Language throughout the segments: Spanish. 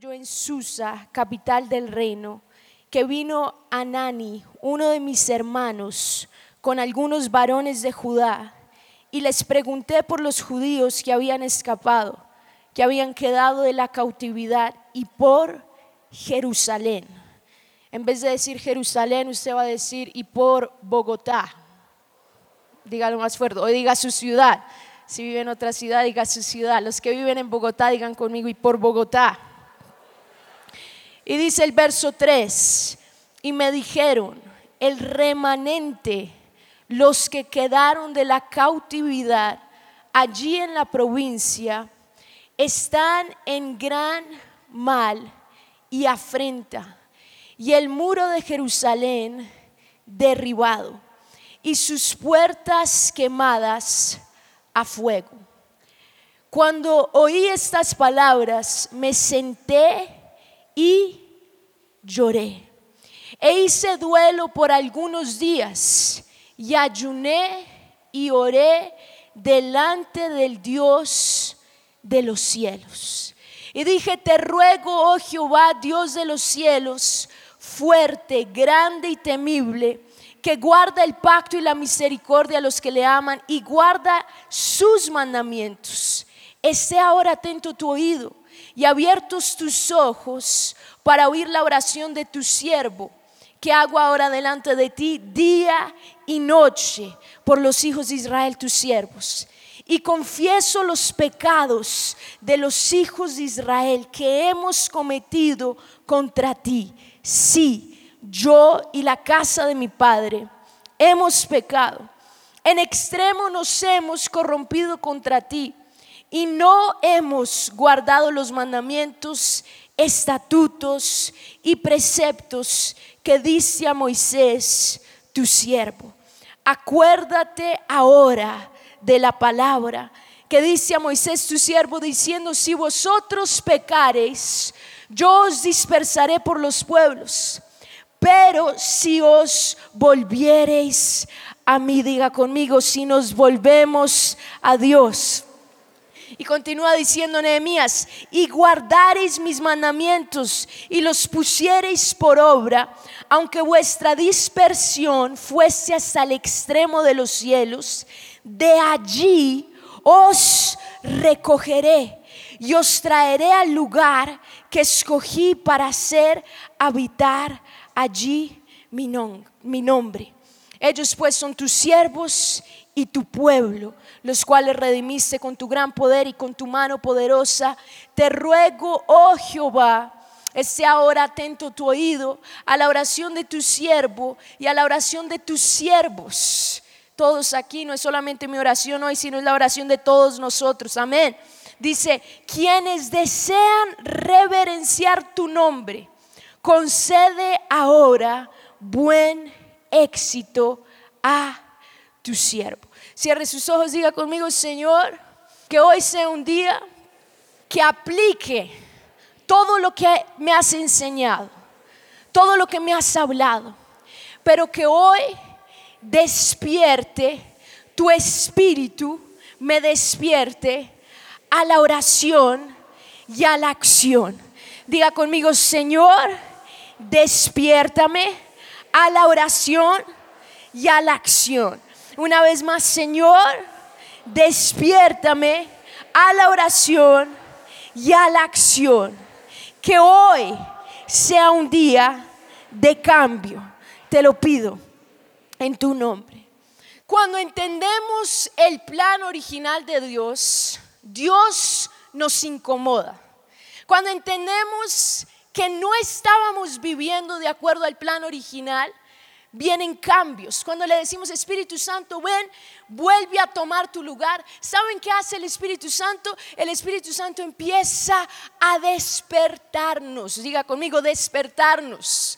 yo en Susa, capital del reino, que vino Anani, uno de mis hermanos, con algunos varones de Judá, y les pregunté por los judíos que habían escapado, que habían quedado de la cautividad, y por Jerusalén. En vez de decir Jerusalén, usted va a decir y por Bogotá. Dígalo más fuerte, o diga su ciudad. Si vive en otra ciudad, diga su ciudad. Los que viven en Bogotá, digan conmigo y por Bogotá. Y dice el verso 3, y me dijeron, el remanente, los que quedaron de la cautividad allí en la provincia, están en gran mal y afrenta, y el muro de Jerusalén derribado, y sus puertas quemadas a fuego. Cuando oí estas palabras, me senté y lloré. E hice duelo por algunos días y ayuné y oré delante del Dios de los cielos. Y dije, te ruego, oh Jehová, Dios de los cielos, fuerte, grande y temible, que guarda el pacto y la misericordia a los que le aman y guarda sus mandamientos. Esté ahora atento tu oído y abiertos tus ojos para oír la oración de tu siervo, que hago ahora delante de ti día y noche por los hijos de Israel, tus siervos. Y confieso los pecados de los hijos de Israel que hemos cometido contra ti. Sí, yo y la casa de mi padre hemos pecado. En extremo nos hemos corrompido contra ti y no hemos guardado los mandamientos, estatutos y preceptos que dice a Moisés, tu siervo. Acuérdate ahora de la palabra que dice a Moisés, tu siervo, diciendo, si vosotros pecareis, yo os dispersaré por los pueblos. Pero si os volviereis a mí, diga conmigo, si nos volvemos a Dios y continúa diciendo Nehemías, y guardareis mis mandamientos y los pusiereis por obra, aunque vuestra dispersión fuese hasta el extremo de los cielos, de allí os recogeré y os traeré al lugar que escogí para hacer habitar allí mi, mi nombre. Ellos pues son tus siervos y tu pueblo, los cuales redimiste con tu gran poder y con tu mano poderosa. Te ruego, oh Jehová, esté ahora atento tu oído a la oración de tu siervo y a la oración de tus siervos. Todos aquí, no es solamente mi oración hoy, sino es la oración de todos nosotros. Amén. Dice, quienes desean reverenciar tu nombre, concede ahora buen éxito a tu siervo. Cierre sus ojos, diga conmigo, Señor, que hoy sea un día que aplique todo lo que me has enseñado, todo lo que me has hablado, pero que hoy despierte tu espíritu, me despierte a la oración y a la acción. Diga conmigo, Señor, despiértame a la oración y a la acción. Una vez más, Señor, despiértame a la oración y a la acción. Que hoy sea un día de cambio. Te lo pido en tu nombre. Cuando entendemos el plan original de Dios, Dios nos incomoda. Cuando entendemos que no estábamos viviendo de acuerdo al plan original, vienen cambios. Cuando le decimos Espíritu Santo, ven, vuelve a tomar tu lugar. ¿Saben qué hace el Espíritu Santo? El Espíritu Santo empieza a despertarnos. Diga conmigo, despertarnos.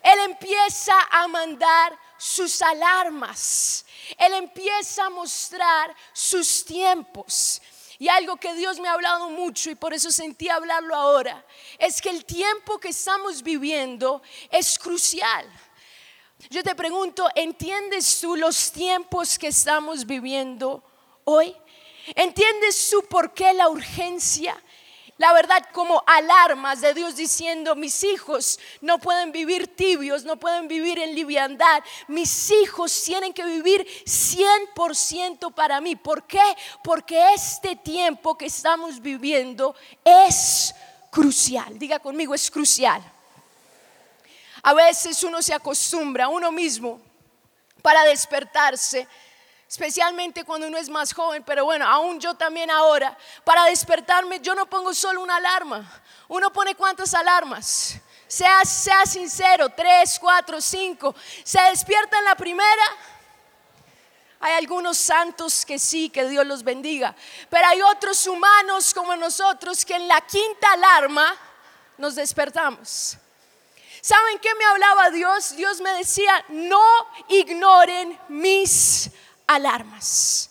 Él empieza a mandar sus alarmas. Él empieza a mostrar sus tiempos. Y algo que Dios me ha hablado mucho y por eso sentí hablarlo ahora, es que el tiempo que estamos viviendo es crucial. Yo te pregunto, ¿entiendes tú los tiempos que estamos viviendo hoy? ¿Entiendes tú por qué la urgencia? La verdad, como alarmas de Dios diciendo, mis hijos no pueden vivir tibios, no pueden vivir en liviandad, mis hijos tienen que vivir 100% para mí. ¿Por qué? Porque este tiempo que estamos viviendo es crucial. Diga conmigo, es crucial. A veces uno se acostumbra uno mismo para despertarse especialmente cuando uno es más joven, pero bueno, aún yo también ahora, para despertarme yo no pongo solo una alarma, uno pone cuántas alarmas. Sea, sea sincero, tres, cuatro, cinco. Se despierta en la primera. Hay algunos santos que sí, que Dios los bendiga. Pero hay otros humanos como nosotros que en la quinta alarma nos despertamos. ¿Saben qué me hablaba Dios? Dios me decía, no ignoren mis alarmas.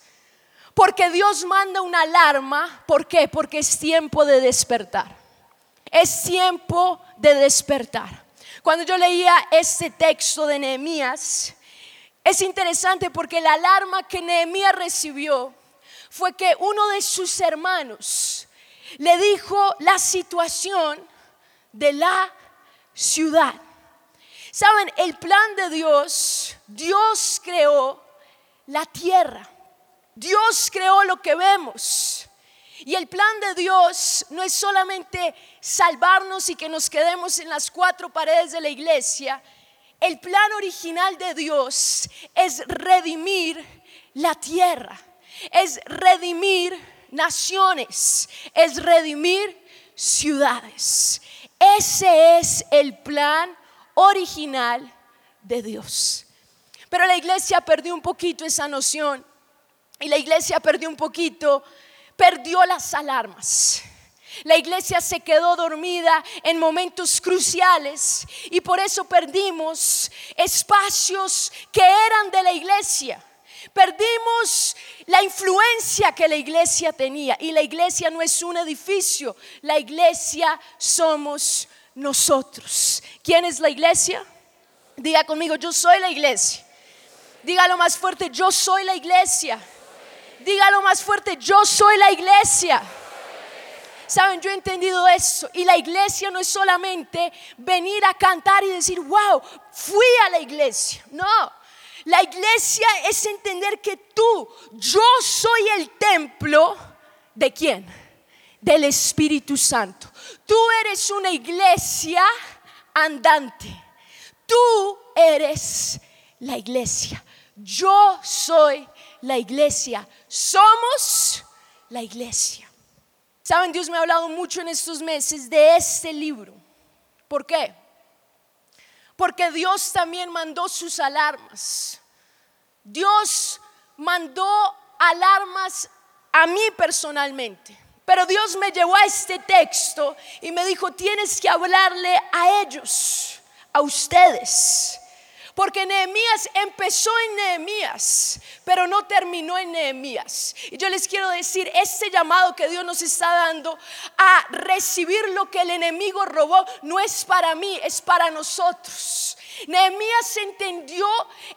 Porque Dios manda una alarma, ¿por qué? Porque es tiempo de despertar. Es tiempo de despertar. Cuando yo leía este texto de Nehemías, es interesante porque la alarma que Nehemías recibió fue que uno de sus hermanos le dijo la situación de la ciudad. Saben, el plan de Dios, Dios creó la tierra. Dios creó lo que vemos. Y el plan de Dios no es solamente salvarnos y que nos quedemos en las cuatro paredes de la iglesia. El plan original de Dios es redimir la tierra, es redimir naciones, es redimir ciudades. Ese es el plan original de Dios. Pero la iglesia perdió un poquito esa noción y la iglesia perdió un poquito, perdió las alarmas. La iglesia se quedó dormida en momentos cruciales y por eso perdimos espacios que eran de la iglesia. Perdimos la influencia que la iglesia tenía. Y la iglesia no es un edificio, la iglesia somos nosotros. ¿Quién es la iglesia? Diga conmigo, yo soy la iglesia. Dígalo más fuerte, yo soy la iglesia. Dígalo más fuerte, yo soy la iglesia. Saben, yo he entendido eso. Y la iglesia no es solamente venir a cantar y decir, wow, fui a la iglesia. No, la iglesia es entender que tú, yo soy el templo de quién? Del Espíritu Santo. Tú eres una iglesia andante. Tú eres la iglesia. Yo soy la iglesia. Somos la iglesia. Saben, Dios me ha hablado mucho en estos meses de este libro. ¿Por qué? Porque Dios también mandó sus alarmas. Dios mandó alarmas a mí personalmente. Pero Dios me llevó a este texto y me dijo, tienes que hablarle a ellos, a ustedes. Porque Nehemías empezó en Nehemías, pero no terminó en Nehemías. Y yo les quiero decir, este llamado que Dios nos está dando a recibir lo que el enemigo robó, no es para mí, es para nosotros. Nehemías entendió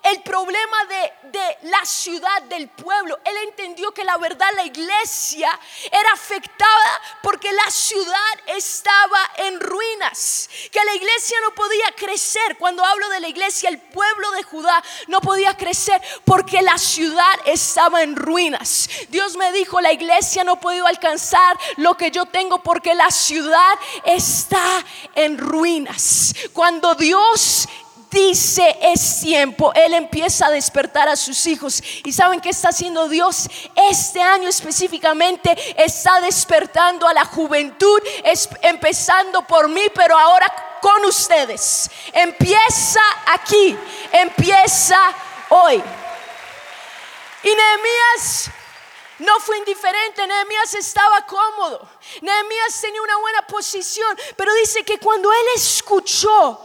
el problema de, de, la ciudad, del pueblo. Él entendió que la verdad la iglesia era afectada porque la ciudad estaba en ruinas. Que la iglesia no podía crecer. Cuando hablo de la iglesia, el pueblo de Judá no podía crecer porque la ciudad estaba en ruinas. Dios me dijo, la iglesia no ha podido alcanzar lo que yo tengo porque la ciudad está en ruinas. Cuando Dios dice es tiempo, Él empieza a despertar a sus hijos. ¿Y saben qué está haciendo Dios? Este año específicamente está despertando a la juventud, es, empezando por mí, pero ahora con ustedes. Empieza aquí, empieza hoy. Y Nehemías no fue indiferente, Nehemías estaba cómodo, Nehemías tenía una buena posición, pero dice que cuando él escuchó,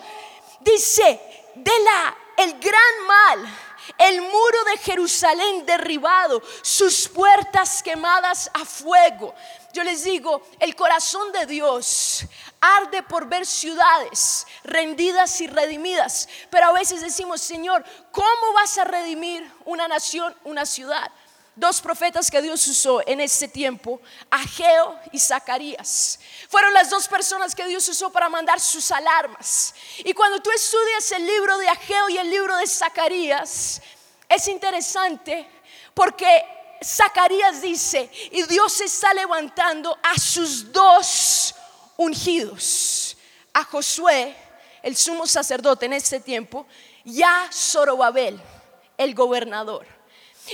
dice, de la el gran mal, el muro de Jerusalén derribado, sus puertas quemadas a fuego. Yo les digo, el corazón de Dios arde por ver ciudades rendidas y redimidas, pero a veces decimos, Señor, ¿cómo vas a redimir una nación, una ciudad? Dos profetas que Dios usó en ese tiempo, Ageo y Zacarías. Fueron las dos personas que Dios usó para mandar sus alarmas. Y cuando tú estudias el libro de Ageo y el libro de Zacarías, es interesante porque Zacarías dice, y Dios está levantando a sus dos ungidos, a Josué, el sumo sacerdote en este tiempo, y a Zorobabel, el gobernador.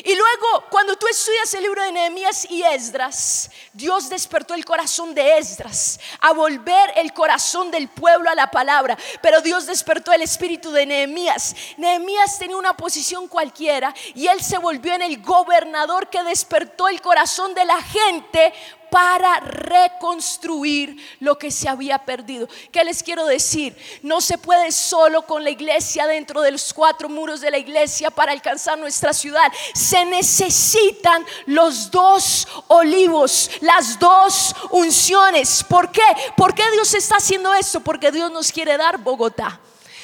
Y luego, cuando tú estudias el libro de Nehemías y Esdras, Dios despertó el corazón de Esdras a volver el corazón del pueblo a la palabra. Pero Dios despertó el espíritu de Nehemías. Nehemías tenía una posición cualquiera y él se volvió en el gobernador que despertó el corazón de la gente para reconstruir lo que se había perdido. ¿Qué les quiero decir? No se puede solo con la iglesia dentro de los cuatro muros de la iglesia para alcanzar nuestra ciudad. Se necesitan los dos olivos, las dos unciones. ¿Por qué? ¿Por qué Dios está haciendo esto? Porque Dios nos quiere dar Bogotá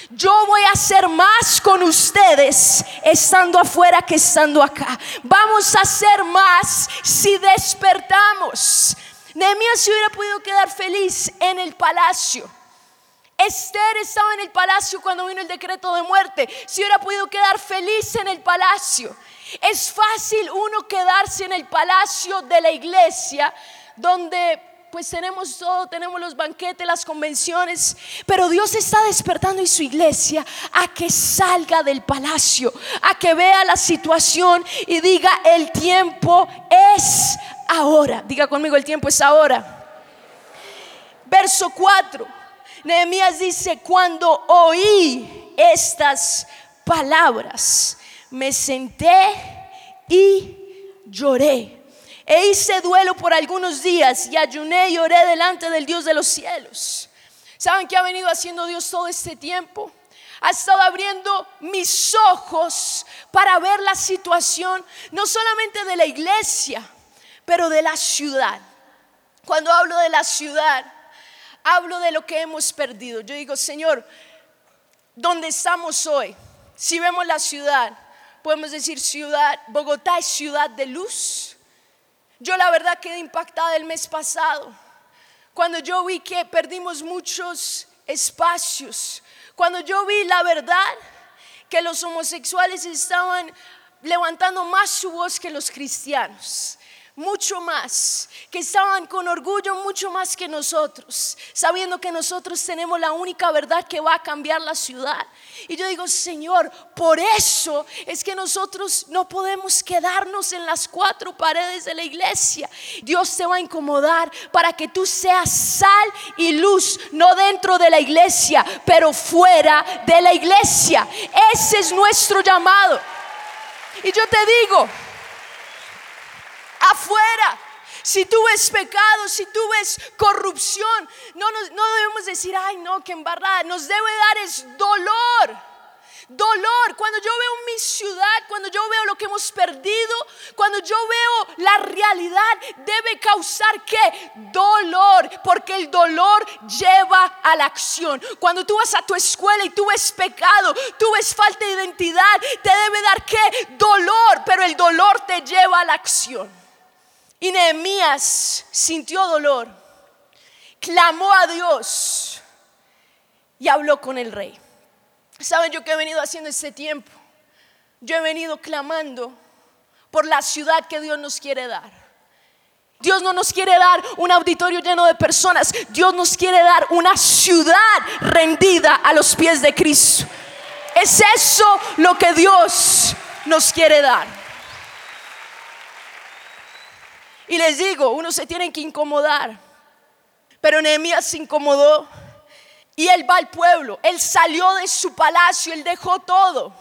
yo voy a hacer más con ustedes estando afuera que estando acá. Vamos a hacer más si despertamos. Nehemías se hubiera podido quedar feliz en el palacio. Esther estaba en el palacio cuando vino el decreto de muerte. Se hubiera podido quedar feliz en el palacio. Es fácil uno quedarse en el palacio de la iglesia donde pues tenemos todo, tenemos los banquetes, las convenciones, pero Dios está despertando en su iglesia a que salga del palacio, a que vea la situación y diga, el tiempo es ahora. Diga conmigo, el tiempo es ahora. Verso 4, Nehemías dice, cuando oí estas palabras, me senté y lloré e hice duelo por algunos días y ayuné y oré delante del Dios de los cielos. ¿Saben qué ha venido haciendo Dios todo este tiempo? Ha estado abriendo mis ojos para ver la situación, no solamente de la iglesia, pero de la ciudad. Cuando hablo de la ciudad, hablo de lo que hemos perdido. Yo digo, Señor, ¿dónde estamos hoy? Si vemos la ciudad, podemos decir ciudad, Bogotá es ciudad de luz, yo la verdad quedé impactada el mes pasado, cuando yo vi que perdimos muchos espacios, cuando yo vi la verdad que los homosexuales estaban levantando más su voz que los cristianos mucho más, que estaban con orgullo mucho más que nosotros, sabiendo que nosotros tenemos la única verdad que va a cambiar la ciudad. Y yo digo, Señor, por eso es que nosotros no podemos quedarnos en las cuatro paredes de la iglesia. Dios te va a incomodar para que tú seas sal y luz, no dentro de la iglesia, pero fuera de la iglesia. Ese es nuestro llamado. Y yo te digo, afuera. Si tú ves pecado, si tú ves corrupción, no, no debemos decir, ay no, que embarrada. Nos debe dar es dolor dolor, cuando yo veo mi ciudad, cuando yo veo lo que hemos perdido, cuando yo veo la realidad, debe causar qué? Dolor, porque el dolor lleva a la acción. Cuando tú vas a tu escuela y tú ves pecado, tú ves falta de identidad, te debe dar qué? Dolor, pero el dolor te lleva a la acción. Y Nehemías sintió dolor, clamó a Dios y habló con el rey. ¿Saben yo que he venido haciendo este tiempo? Yo he venido clamando por la ciudad que Dios nos quiere dar. Dios no nos quiere dar un auditorio lleno de personas. Dios nos quiere dar una ciudad rendida a los pies de Cristo. Es eso lo que Dios nos quiere dar. Y les digo, uno se tiene que incomodar. Pero Nehemías se incomodó y él va al pueblo, él salió de su palacio, él dejó todo.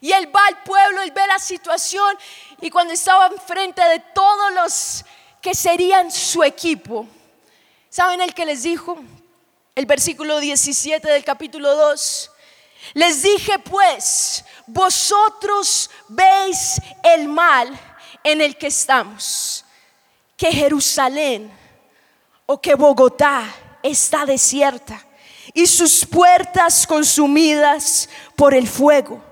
Y él va al pueblo, él ve la situación y cuando estaba enfrente de todos los que serían su equipo, ¿saben el que les dijo? El versículo 17 del capítulo 2. Les dije pues, vosotros veis el mal en el que estamos, que Jerusalén o que Bogotá está desierta y sus puertas consumidas por el fuego.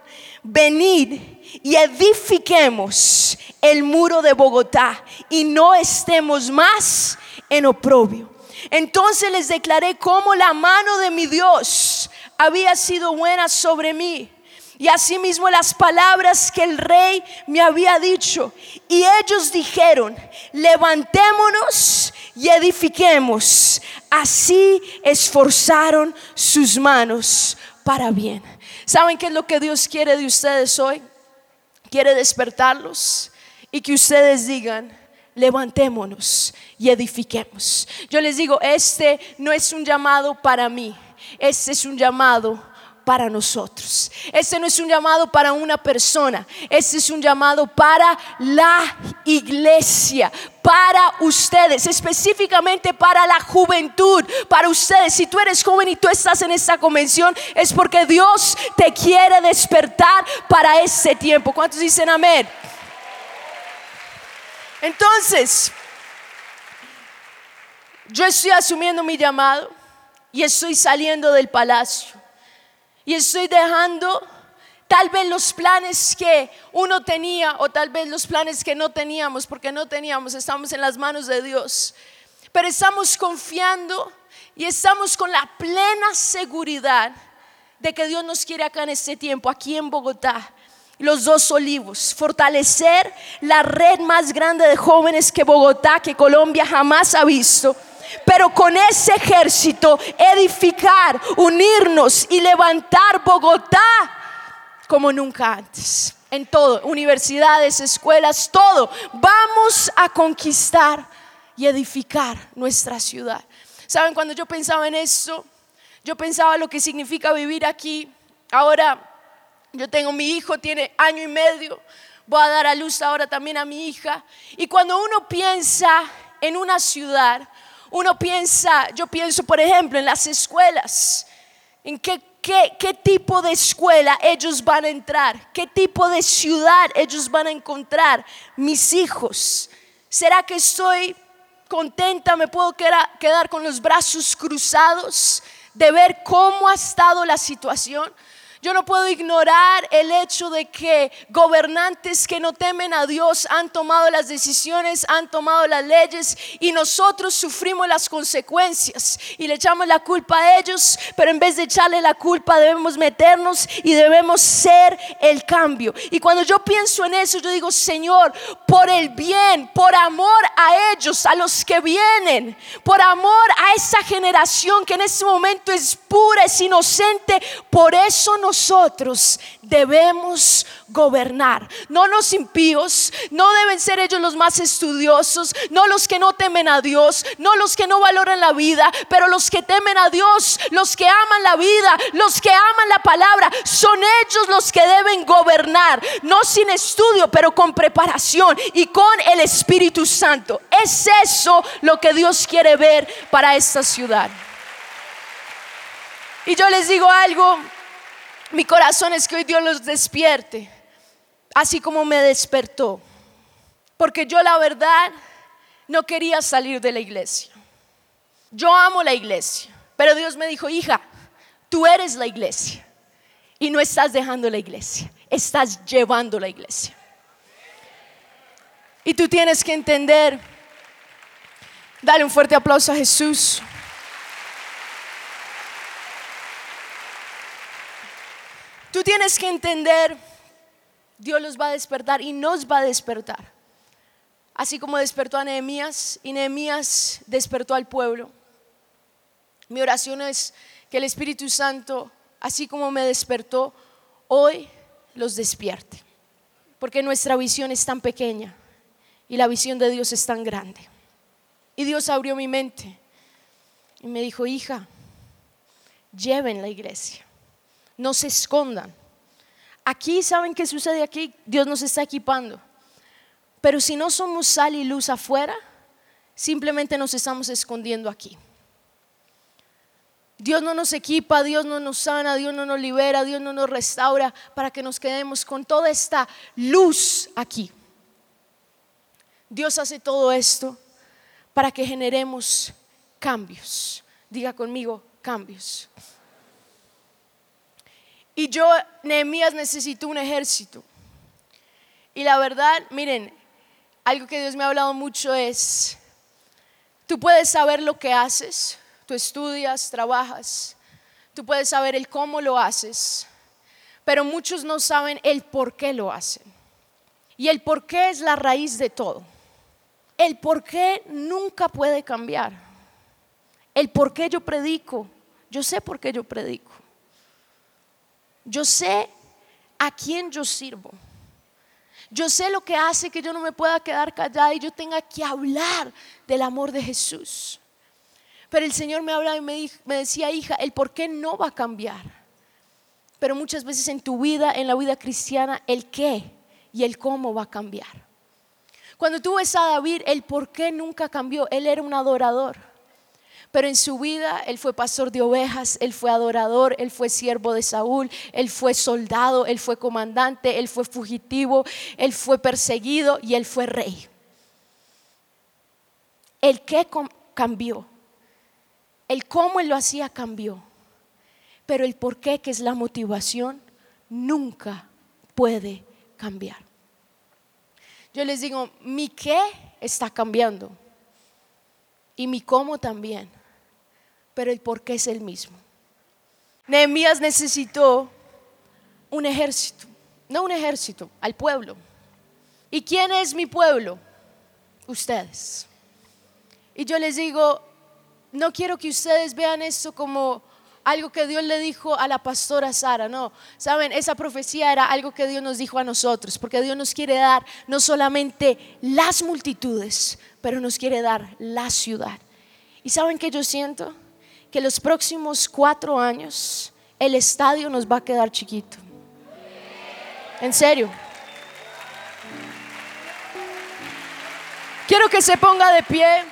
Venid y edifiquemos el muro de Bogotá y no estemos más en oprobio. Entonces les declaré cómo la mano de mi Dios había sido buena sobre mí. Y asimismo las palabras que el rey me había dicho. Y ellos dijeron, levantémonos y edifiquemos. Así esforzaron sus manos para bien. ¿Saben qué es lo que Dios quiere de ustedes hoy? Quiere despertarlos y que ustedes digan, levantémonos y edifiquemos. Yo les digo, este no es un llamado para mí, este es un llamado para nosotros. Este no es un llamado para una persona, este es un llamado para la iglesia, para ustedes, específicamente para la juventud, para ustedes. Si tú eres joven y tú estás en esta convención, es porque Dios te quiere despertar para ese tiempo. ¿Cuántos dicen amén? Entonces, yo estoy asumiendo mi llamado y estoy saliendo del palacio y estoy dejando tal vez los planes que uno tenía o tal vez los planes que no teníamos, porque no teníamos, estamos en las manos de Dios. Pero estamos confiando y estamos con la plena seguridad de que Dios nos quiere acá en este tiempo, aquí en Bogotá. Los dos olivos, fortalecer la red más grande de jóvenes que Bogotá, que Colombia jamás ha visto pero con ese ejército edificar, unirnos y levantar Bogotá como nunca antes. En todo, universidades, escuelas, todo. Vamos a conquistar y edificar nuestra ciudad. ¿Saben? Cuando yo pensaba en esto, yo pensaba lo que significa vivir aquí. Ahora yo tengo mi hijo, tiene año y medio. Voy a dar a luz ahora también a mi hija. Y cuando uno piensa en una ciudad, uno piensa, yo pienso por ejemplo en las escuelas, en qué, qué, tipo de escuela ellos van a entrar, qué tipo de ciudad ellos van a encontrar, mis hijos. ¿Será que estoy contenta, me puedo quedar con los brazos cruzados de ver cómo ha estado la situación? Yo no puedo ignorar el hecho de que gobernantes que no temen a Dios han tomado las decisiones, han tomado las leyes y nosotros sufrimos las consecuencias y le echamos la culpa a ellos, pero en vez de echarle la culpa debemos meternos y debemos ser el cambio. Y cuando yo pienso en eso, yo digo, Señor, por el bien, por amor a ellos, a los que vienen, por amor a esa generación que en este momento es pura, es inocente, por eso nos nosotros debemos gobernar. No los impíos, no deben ser ellos los más estudiosos, no los que no temen a Dios, no los que no valoran la vida, pero los que temen a Dios, los que aman la vida, los que aman la palabra, son ellos los que deben gobernar, no sin estudio, pero con preparación y con el Espíritu Santo. Es eso lo que Dios quiere ver para esta ciudad. Y yo les digo algo, mi corazón es que hoy Dios los despierte, así como me despertó. Porque yo la verdad no quería salir de la iglesia. Yo amo la iglesia, pero Dios me dijo, hija, tú eres la iglesia y no estás dejando la iglesia, estás llevando la iglesia. Y tú tienes que entender, dale un fuerte aplauso a Jesús. Tú tienes que entender, Dios los va a despertar y nos va a despertar. Así como despertó a Nehemías y Nehemías despertó al pueblo. Mi oración es que el Espíritu Santo, así como me despertó, hoy los despierte. Porque nuestra visión es tan pequeña y la visión de Dios es tan grande. Y Dios abrió mi mente y me dijo, hija, lleven la iglesia no se escondan. Aquí, ¿saben qué sucede aquí? Dios nos está equipando. Pero si no somos sal y luz afuera, simplemente nos estamos escondiendo aquí. Dios no nos equipa, Dios no nos sana, Dios no nos libera, Dios no nos restaura para que nos quedemos con toda esta luz aquí. Dios hace todo esto para que generemos cambios. Diga conmigo, cambios. Y yo, Nehemías, necesito un ejército. Y la verdad, miren, algo que Dios me ha hablado mucho es, tú puedes saber lo que haces, tú estudias, trabajas, tú puedes saber el cómo lo haces, pero muchos no saben el por qué lo hacen. Y el por qué es la raíz de todo. El por qué nunca puede cambiar. El por qué yo predico. Yo sé por qué yo predico. Yo sé a quién yo sirvo. Yo sé lo que hace que yo no me pueda quedar callada y yo tenga que hablar del amor de Jesús. Pero el Señor me hablaba y me, decía, hija, el por qué no va a cambiar. Pero muchas veces en tu vida, en la vida cristiana, el qué y el cómo va a cambiar. Cuando tú ves a David, el por qué nunca cambió. Él era un adorador. Pero en su vida él fue pastor de ovejas, él fue adorador, él fue siervo de Saúl, él fue soldado, él fue comandante, él fue fugitivo, él fue perseguido y él fue rey. El qué cambió, el cómo él lo hacía cambió, pero el por qué, que es la motivación, nunca puede cambiar. Yo les digo, mi qué está cambiando y mi cómo también pero el por qué es el mismo. Nehemías necesitó un ejército, no un ejército, al pueblo. ¿Y quién es mi pueblo? Ustedes. Y yo les digo, no quiero que ustedes vean esto como algo que Dios le dijo a la pastora Sara, no. Saben, esa profecía era algo que Dios nos dijo a nosotros, porque Dios nos quiere dar no solamente las multitudes, pero nos quiere dar la ciudad. ¿Y saben qué yo siento? Que los próximos cuatro años el estadio nos va a quedar chiquito. En serio. Quiero que se ponga de pie.